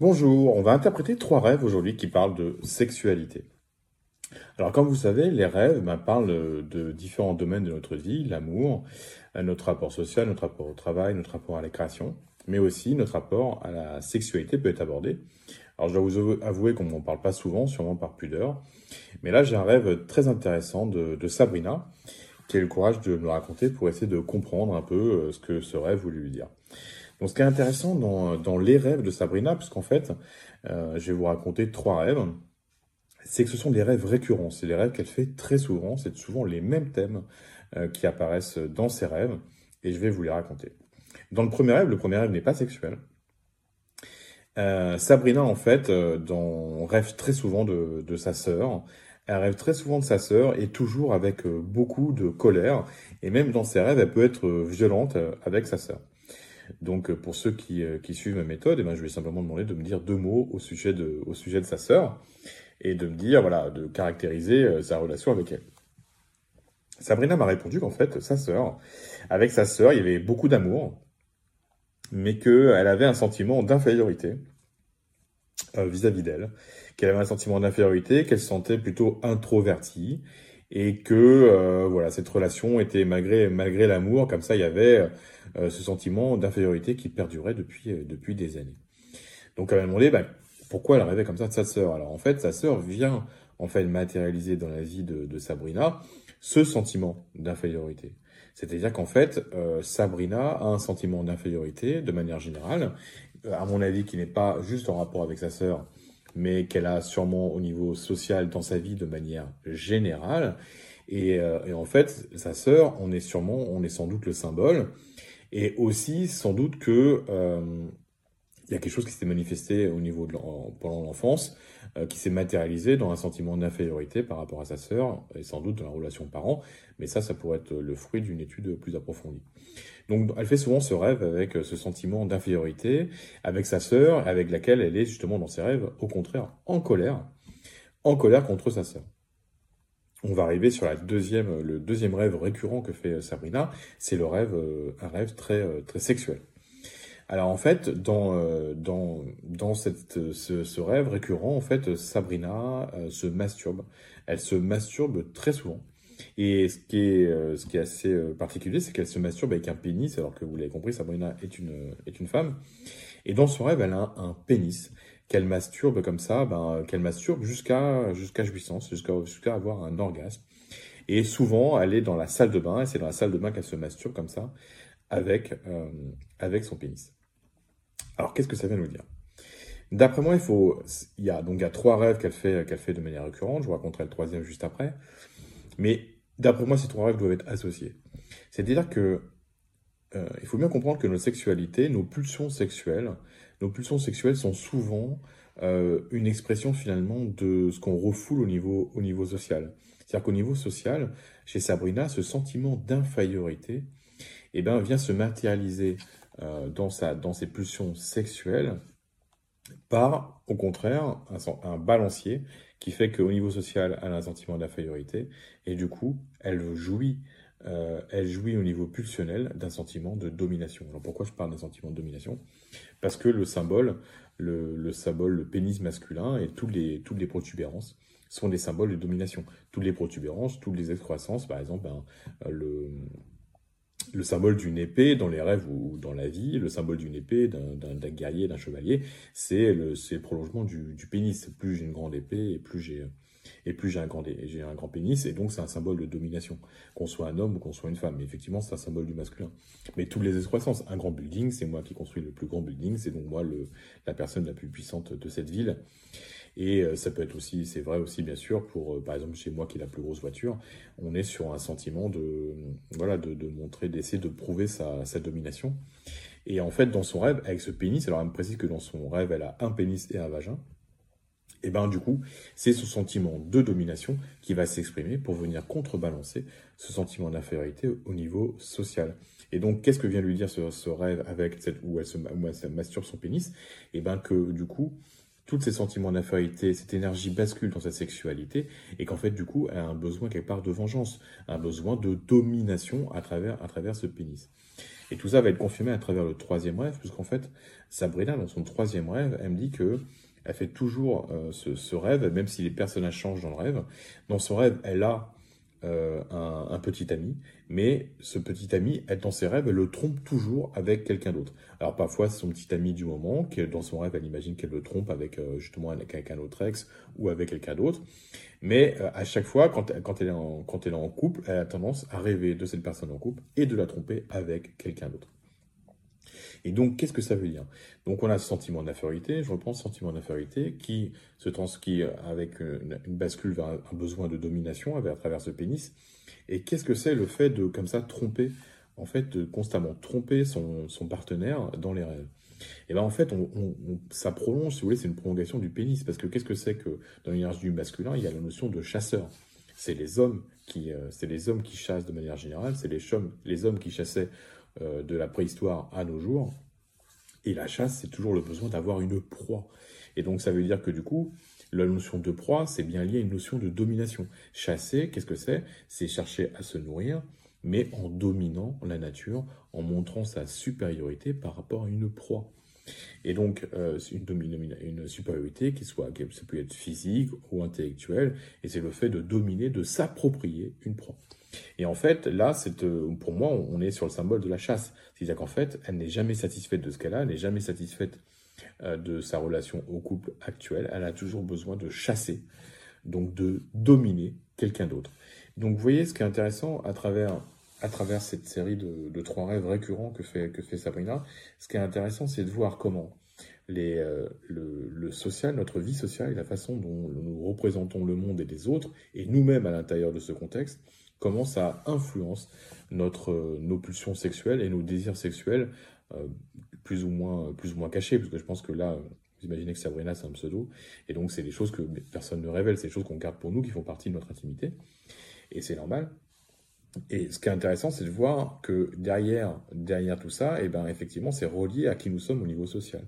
Bonjour, on va interpréter trois rêves aujourd'hui qui parlent de sexualité. Alors comme vous savez, les rêves ben, parlent de différents domaines de notre vie, l'amour, notre rapport social, notre rapport au travail, notre rapport à la création, mais aussi notre rapport à la sexualité peut être abordé. Alors je dois vous avouer qu'on n'en parle pas souvent, sûrement par pudeur, mais là j'ai un rêve très intéressant de, de, Sabrina, qui a eu le courage de me raconter pour essayer de comprendre un peu euh, ce que ce rêve voulait lui dire. Donc, ce qui est intéressant dans, dans les rêves de Sabrina, puisqu'en fait, euh, je vais vous raconter trois rêves, c'est que ce sont des rêves récurrents. C'est des rêves qu'elle fait très souvent. C'est souvent les mêmes thèmes euh, qui apparaissent dans ses rêves, et je vais vous les raconter. Dans le premier rêve, le premier rêve n'est pas sexuel. Euh, Sabrina, en fait, euh, dans, rêve très souvent de, de sa sœur. Elle rêve très souvent de sa sœur et toujours avec euh, beaucoup de colère. Et même dans ses rêves, elle peut être violente avec sa sœur. Donc, pour ceux qui, euh, qui suivent ma méthode, eh ben, je vais simplement demander de me dire deux mots au sujet de, au sujet de sa sœur et de me dire, voilà, de caractériser euh, sa relation avec elle. Sabrina m'a répondu qu'en fait, sa sœur, avec sa sœur, il y avait beaucoup d'amour, mais qu'elle avait un sentiment d'infériorité euh, vis-à-vis d'elle, qu'elle avait un sentiment d'infériorité, qu'elle se sentait plutôt introvertie, et que euh, voilà cette relation était malgré malgré l'amour comme ça il y avait euh, ce sentiment d'infériorité qui perdurait depuis euh, depuis des années. Donc elle m'a demandé bah, pourquoi elle rêvait comme ça de sa sœur? Alors en fait sa sœur vient en fait matérialiser dans la vie de, de Sabrina ce sentiment d'infériorité. C'est-à-dire qu'en fait Sabrina a un sentiment d'infériorité de manière générale, à mon avis qui n'est pas juste en rapport avec sa sœur, mais qu'elle a sûrement au niveau social dans sa vie de manière générale. Et, euh, et en fait, sa sœur, on est sûrement, on est sans doute le symbole, et aussi sans doute que euh, il y a quelque chose qui s'est manifesté au niveau pendant l'enfance, euh, qui s'est matérialisé dans un sentiment d'infériorité par rapport à sa sœur, et sans doute dans la relation parent, mais ça, ça pourrait être le fruit d'une étude plus approfondie. Donc elle fait souvent ce rêve avec ce sentiment d'infériorité, avec sa sœur, avec laquelle elle est justement dans ses rêves, au contraire, en colère, en colère contre sa sœur. On va arriver sur la deuxième, le deuxième rêve récurrent que fait Sabrina, c'est le rêve, euh, un rêve très, euh, très sexuel. Alors en fait, dans euh, dans dans cette ce, ce, rêve récurrent, en fait, Sabrina se masturbe. Elle se masturbe très souvent. Et ce qui est, euh, ce qui est assez euh, particulier, c'est qu'elle se masturbe avec un pénis, alors que vous l'avez compris, Sabrina est une, est une femme. Et dans son rêve, elle a un, pénis qu'elle masturbe comme ça, ben, qu'elle masturbe jusqu'à jusqu'à jouissance, jusqu'à jusqu'à avoir un orgasme. Et souvent, elle est dans la salle de bain, et c'est dans la salle de bain qu'elle se masturbe comme ça, avec, euh, avec son pénis. Alors, qu'est-ce que ça vient nous dire? D'après moi, il faut, il y a donc il y a trois rêves qu'elle fait, qu'elle fait de manière récurrente. Je vous raconterai le troisième juste après. Mais d'après moi, ces trois rêves doivent être associés. C'est-à-dire que euh, il faut bien comprendre que nos sexualités, nos pulsions sexuelles, nos pulsions sexuelles sont souvent euh, une expression finalement de ce qu'on refoule au niveau, au niveau social. C'est-à-dire qu'au niveau social, chez Sabrina, ce sentiment d'infériorité eh ben, vient se matérialiser euh, dans, sa, dans ses pulsions sexuelles par, au contraire, un, balancier qui fait qu'au niveau social, elle a un sentiment d'infériorité, et du coup, elle jouit, euh, elle jouit au niveau pulsionnel d'un sentiment de domination. Alors pourquoi je parle d'un sentiment de domination? Parce que le symbole, le, le, symbole, le pénis masculin et toutes les, toutes les protubérances sont des symboles de domination. Toutes les protubérances, toutes les excroissances, par exemple, ben, le, le symbole d'une épée dans les rêves ou dans la vie, le symbole d'une épée, d'un guerrier, d'un chevalier, c'est le, prolongement du, pénis. Plus j'ai une grande épée et plus j'ai et plus j'ai un grand un grand pénis et donc c'est un symbole de domination qu'on soit un homme ou qu'on soit une femme. Effectivement c'est un symbole du masculin. Mais toutes les excroissances un grand building c'est moi qui construis le plus grand building c'est donc moi le la personne la plus puissante de cette ville et euh, ça peut être aussi, c'est vrai aussi bien sûr pour, euh, par exemple, chez moi qui est la plus grosse voiture, on est sur un sentiment de, voilà, de, montrer, d'essayer de prouver sa, domination. Et en fait, dans son rêve, avec ce pénis, alors elle me précise que dans son rêve, elle a un pénis et un vagin. Et ben du coup, c'est ce sentiment de domination qui va s'exprimer pour venir contrebalancer ce sentiment d'infériorité au niveau social. Et donc, qu'est-ce que vient lui dire ce, rêve avec cette où elle se, où elle se masturbe son pénis? Et ben que du coup, tous ces sentiments d'infériorité, cette énergie bascule dans sa sexualité et qu'en fait, du coup, elle a un besoin quelque part de vengeance, un besoin de domination à travers, à travers ce pénis. Et tout ça va être confirmé à travers le troisième rêve, puisqu'en fait, Sabrina, dans son troisième rêve, elle me dit que elle fait toujours euh, ce, rêve, même si les personnages changent dans le rêve. Dans son rêve, elle a euh, un, petit ami, mais ce petit ami, elle, dans ses rêves, elle le trompe toujours avec quelqu'un d'autre. Alors parfois, c'est son petit ami du moment, qui dans son rêve, elle imagine qu'elle le trompe avec euh, justement avec un autre ex ou avec quelqu'un d'autre. Mais à chaque fois, quand, quand, elle est en, quand elle est en couple, elle a tendance à rêver de cette personne en couple et de la tromper avec quelqu'un d'autre. Et donc, qu'est-ce que ça veut dire? Donc, on a ce sentiment d'infériorité, je reprends ce sentiment d'infériorité qui se transcrit avec une, bascule vers un, besoin de domination à travers ce pénis. Et qu'est-ce que c'est le fait de, comme ça, tromper, en fait, de constamment tromper son, partenaire dans les rêves et bien en fait, on, ça prolonge, si vous voulez, c'est une prolongation du pénis, parce que qu'est-ce que c'est que dans l'énergie du masculin, il y a la notion de chasseur. C'est les hommes qui, euh, les hommes qui chassent de manière générale, c'est les, les hommes qui chassaient de la préhistoire à nos jours. Et la chasse, c'est toujours le besoin d'avoir une proie. Et donc ça veut dire que du coup, la notion de proie, c'est bien lié à une notion de domination. Chasser, qu'est-ce que c'est? C'est chercher à se nourrir, mais en dominant la nature, en montrant sa supériorité par rapport à une proie. Et donc, euh, une, une supériorité qui soit, ça peut être physique ou intellectuelle, et c'est le fait de dominer, de s'approprier une proie. Et en fait, là, euh, pour moi, on est sur le symbole de la chasse. C'est-à-dire qu'en fait, elle n'est jamais satisfaite de ce qu'elle a, elle n'est jamais satisfaite euh, de sa relation au couple actuel. Elle a toujours besoin de chasser, donc de dominer quelqu'un d'autre. Donc, vous voyez ce qui est intéressant à travers, à travers cette série de, trois rêves récurrents que fait, que fait Sabrina. Ce qui est intéressant, c'est de voir comment euh, le, le, social, notre vie sociale et la façon dont nous représentons le monde et les autres, et nous-mêmes à l'intérieur de ce contexte, comment ça influence notre, euh, nos pulsions sexuelles et nos désirs sexuels euh, plus, ou moins, plus ou moins cachés, parce que je pense que là, vous imaginez que Sabrina, c'est un pseudo, et donc c'est des choses que personne ne révèle, c'est des choses qu'on garde pour nous, qui font partie de notre intimité, et c'est normal. Et ce qui est intéressant, c'est de voir que derrière, derrière tout ça, et eh ben, effectivement, c'est relié à qui nous sommes au niveau social.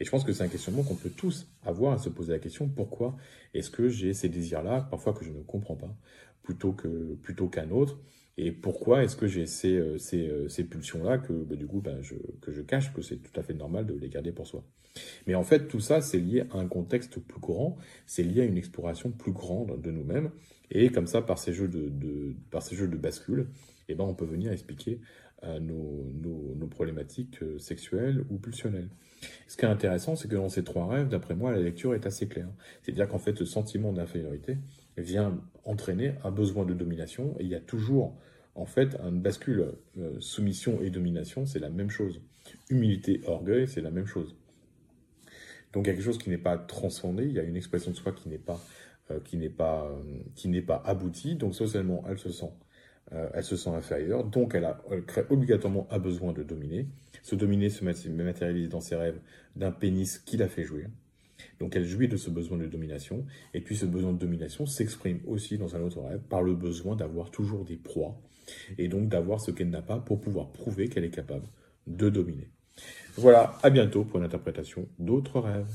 Et je pense que c'est un questionnement qu'on peut tous avoir à se poser la question pourquoi est-ce que j'ai ces désirs-là, parfois que je ne comprends pas, plutôt que plutôt qu'un autre? Et pourquoi est-ce que j'ai ces, euh, euh, ces pulsions-là que bah, du coup bah, je, que je cache, que c'est tout à fait normal de les garder pour soi. Mais en fait, tout ça, c'est lié à un contexte plus grand, c'est lié à une exploration plus grande de nous-mêmes, et comme ça, par ces jeux de, par ces jeux de bascule, eh ben, on peut venir expliquer euh, nos, nos, problématiques sexuelles ou pulsionnelles. Ce qui est intéressant, c'est que dans ces trois rêves, d'après moi, la lecture est assez claire. C'est-à-dire qu'en fait, ce sentiment d'infériorité, vient entraîner un besoin de domination. Et il y a toujours, en fait, un bascule. Euh, soumission et domination, c'est la même chose. Humilité, orgueil, c'est la même chose. Donc il y a quelque chose qui n'est pas transcendé, il y a une expression de soi qui n'est pas, euh, qui n'est pas, euh, qui n'est pas aboutie. Donc socialement, elle se sent, elle se sent inférieure. Donc elle, a, crée obligatoirement un besoin de dominer. Se dominer se matérialise dans ses rêves d'un pénis qui la fait jouir. Donc elle jouit de ce besoin de domination, et puis ce besoin de domination s'exprime aussi dans un autre rêve par le besoin d'avoir toujours des proies, et donc d'avoir ce qu'elle n'a pas pour pouvoir prouver qu'elle est capable de dominer. Voilà, à bientôt pour une interprétation d'autres rêves.